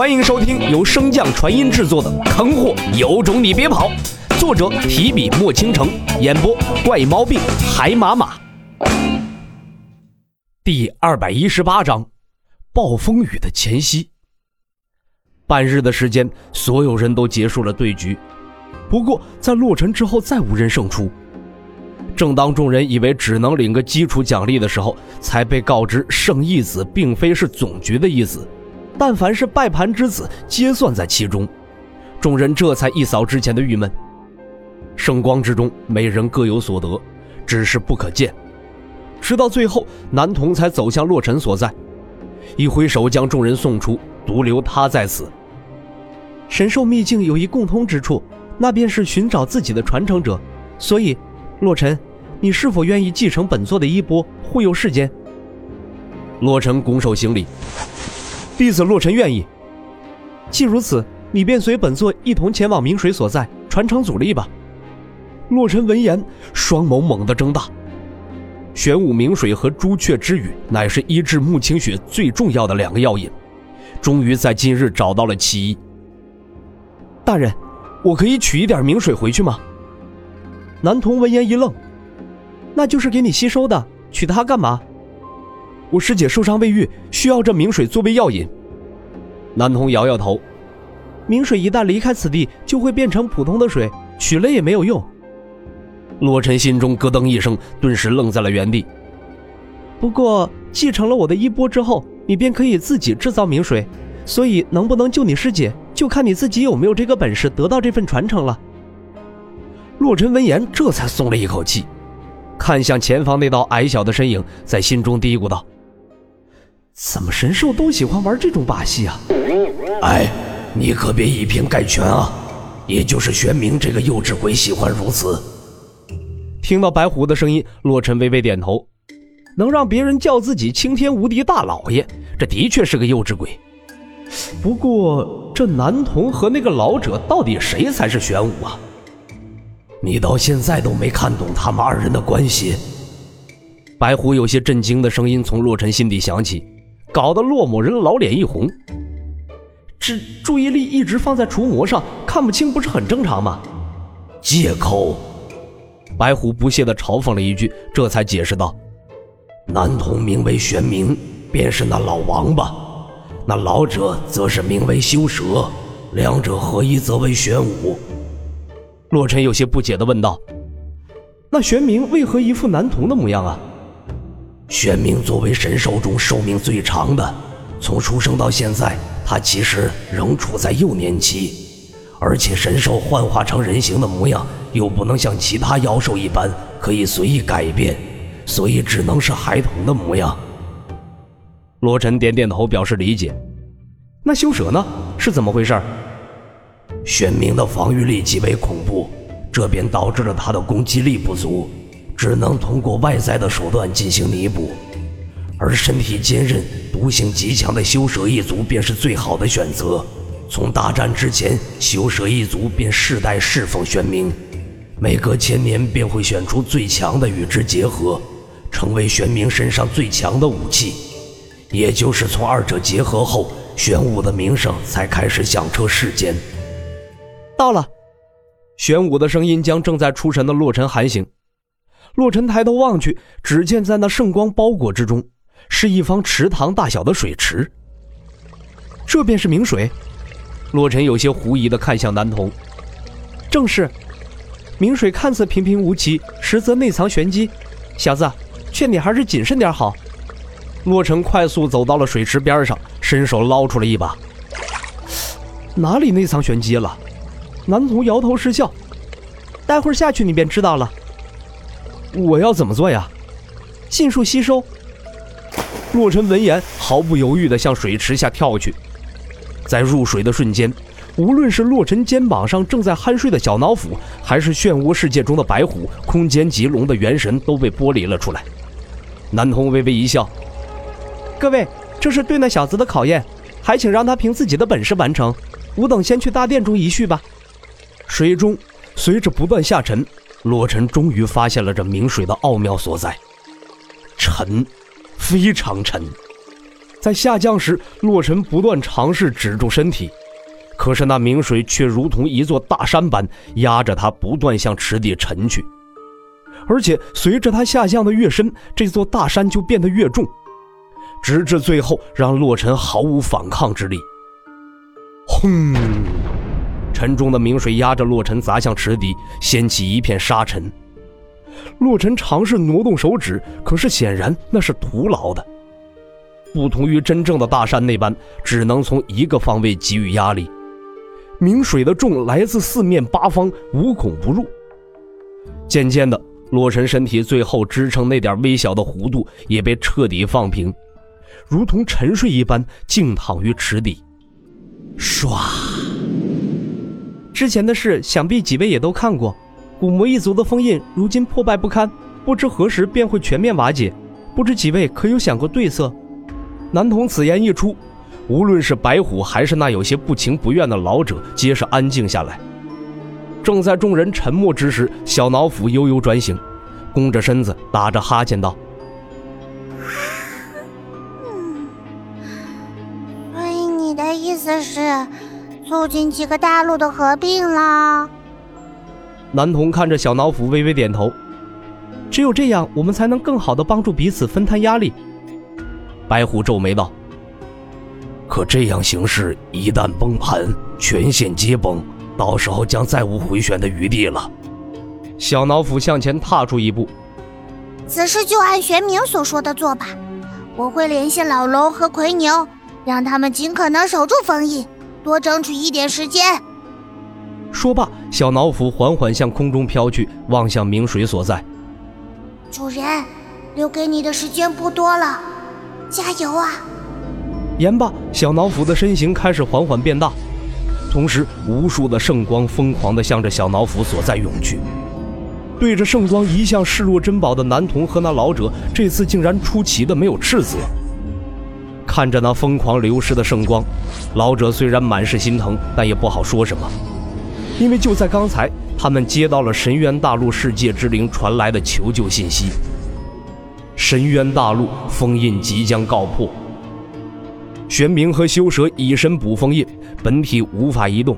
欢迎收听由升降传音制作的《坑货有种你别跑》，作者提笔墨倾城，演播怪毛病海马马。第二百一十八章，暴风雨的前夕。半日的时间，所有人都结束了对局，不过在落尘之后，再无人胜出。正当众人以为只能领个基础奖励的时候，才被告知胜义子并非是总局的意思。但凡是败盘之子，皆算在其中。众人这才一扫之前的郁闷。圣光之中，每人各有所得，只是不可见。直到最后，男童才走向洛尘所在，一挥手将众人送出，独留他在此。神兽秘境有一共通之处，那便是寻找自己的传承者。所以，洛尘，你是否愿意继承本座的衣钵，护佑世间？洛尘拱手行礼。弟子洛尘愿意。既如此，你便随本座一同前往明水所在，传承阻力吧。洛尘闻言，双眸猛地睁大。玄武明水和朱雀之羽乃是医治穆清雪最重要的两个药引，终于在今日找到了其一。大人，我可以取一点明水回去吗？男童闻言一愣，那就是给你吸收的，取它干嘛？我师姐受伤未愈，需要这明水作为药引。男童摇摇头，明水一旦离开此地，就会变成普通的水，取了也没有用。洛尘心中咯噔一声，顿时愣在了原地。不过继承了我的衣钵之后，你便可以自己制造明水，所以能不能救你师姐，就看你自己有没有这个本事得到这份传承了。洛尘闻言，这才松了一口气，看向前方那道矮小的身影，在心中嘀咕道。怎么神兽都喜欢玩这种把戏啊？哎，你可别以偏概全啊！也就是玄冥这个幼稚鬼喜欢如此。听到白狐的声音，洛尘微微点头。能让别人叫自己青天无敌大老爷，这的确是个幼稚鬼。不过这男童和那个老者到底谁才是玄武啊？你到现在都没看懂他们二人的关系？白狐有些震惊的声音从洛尘心底响起。搞得洛某人老脸一红，这注意力一直放在除魔上，看不清不是很正常吗？借口！白虎不屑地嘲讽了一句，这才解释道：“男童名为玄冥，便是那老王八；那老者则是名为修蛇，两者合一则为玄武。”洛尘有些不解地问道：“那玄冥为何一副男童的模样啊？”玄冥作为神兽中寿命最长的，从出生到现在，他其实仍处在幼年期。而且神兽幻化成人形的模样，又不能像其他妖兽一般可以随意改变，所以只能是孩童的模样。罗晨点点头表示理解。那修蛇呢？是怎么回事？玄冥的防御力极为恐怖，这便导致了他的攻击力不足。只能通过外在的手段进行弥补，而身体坚韧、毒性极强的修蛇一族便是最好的选择。从大战之前，修蛇一族便世代侍奉玄冥，每隔千年便会选出最强的与之结合，成为玄冥身上最强的武器。也就是从二者结合后，玄武的名声才开始响彻世间。到了，玄武的声音将正在出神的洛尘喊醒。洛尘抬头望去，只见在那圣光包裹之中，是一方池塘大小的水池。这便是明水。洛尘有些狐疑地看向男童。正是，明水看似平平无奇，实则内藏玄机。小子，劝你还是谨慎点好。洛尘快速走到了水池边上，伸手捞出了一把。哪里内藏玄机了？男童摇头失笑。待会儿下去你便知道了。我要怎么做呀？尽数吸收。洛尘闻言，毫不犹豫地向水池下跳去。在入水的瞬间，无论是洛尘肩膀上正在酣睡的小脑斧，还是漩涡世界中的白虎、空间极龙的元神，都被剥离了出来。男童微微一笑：“各位，这是对那小子的考验，还请让他凭自己的本事完成。吾等先去大殿中一叙吧。”水中随着不断下沉。洛尘终于发现了这明水的奥妙所在，沉，非常沉。在下降时，洛尘不断尝试止住身体，可是那明水却如同一座大山般压着他，不断向池底沉去。而且随着他下降的越深，这座大山就变得越重，直至最后让洛尘毫无反抗之力。轰！沉重的明水压着洛尘砸向池底，掀起一片沙尘。洛尘尝试挪动手指，可是显然那是徒劳的。不同于真正的大山那般，只能从一个方位给予压力。明水的重来自四面八方，无孔不入。渐渐的，洛尘身体最后支撑那点微小的弧度也被彻底放平，如同沉睡一般，静躺于池底。唰！之前的事，想必几位也都看过。古魔一族的封印如今破败不堪，不知何时便会全面瓦解。不知几位可有想过对策？男童此言一出，无论是白虎还是那有些不情不愿的老者，皆是安静下来。正在众人沉默之时，小脑斧悠悠转醒，弓着身子，打着哈欠道：“所以你的意思是，促进几个大陆的合并啦？”男童看着小脑斧，微微点头。只有这样，我们才能更好的帮助彼此分摊压力。白虎皱眉道：“可这样形势，一旦崩盘，全线皆崩，到时候将再无回旋的余地了。”小脑斧向前踏出一步。此事就按玄冥所说的做吧。我会联系老龙和奎牛，让他们尽可能守住封印，多争取一点时间。说罢，小脑斧缓缓向空中飘去，望向明水所在。主人，留给你的时间不多了，加油啊！言罢，小脑斧的身形开始缓缓变大，同时无数的圣光疯狂地向着小脑斧所在涌去。对着圣光一向视若珍宝的男童和那老者，这次竟然出奇的没有斥责。看着那疯狂流失的圣光，老者虽然满是心疼，但也不好说什么。因为就在刚才，他们接到了神渊大陆世界之灵传来的求救信息。神渊大陆封印即将告破，玄冥和修蛇以身补封印，本体无法移动，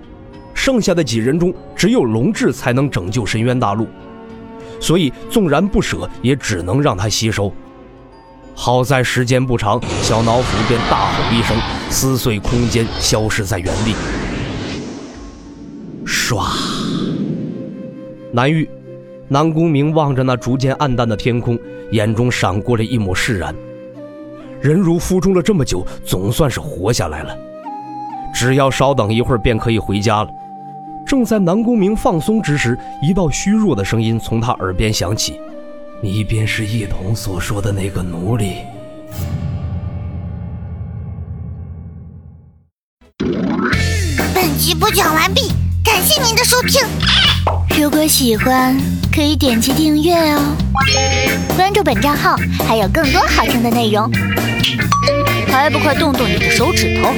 剩下的几人中只有龙志才能拯救神渊大陆，所以纵然不舍，也只能让他吸收。好在时间不长，小脑斧便大吼一声，撕碎空间，消失在原地。唰！南玉，南宫明望着那逐渐暗淡的天空，眼中闪过了一抹释然。忍辱负重了这么久，总算是活下来了。只要稍等一会儿，便可以回家了。正在南宫明放松之时，一道虚弱的声音从他耳边响起：“你便是叶童所说的那个奴隶。”本集播讲完毕。感谢您的收听，如果喜欢可以点击订阅哦，关注本账号还有更多好听的内容，还不快动动你的手指头！